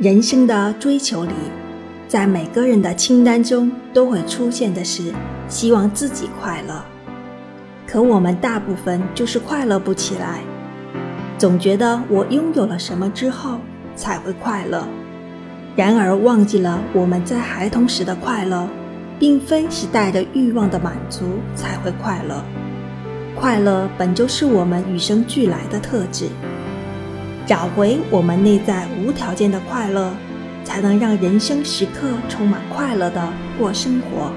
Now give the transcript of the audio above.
人生的追求里，在每个人的清单中都会出现的是希望自己快乐。可我们大部分就是快乐不起来，总觉得我拥有了什么之后才会快乐，然而忘记了我们在孩童时的快乐，并非是带着欲望的满足才会快乐。快乐本就是我们与生俱来的特质。找回我们内在无条件的快乐，才能让人生时刻充满快乐的过生活。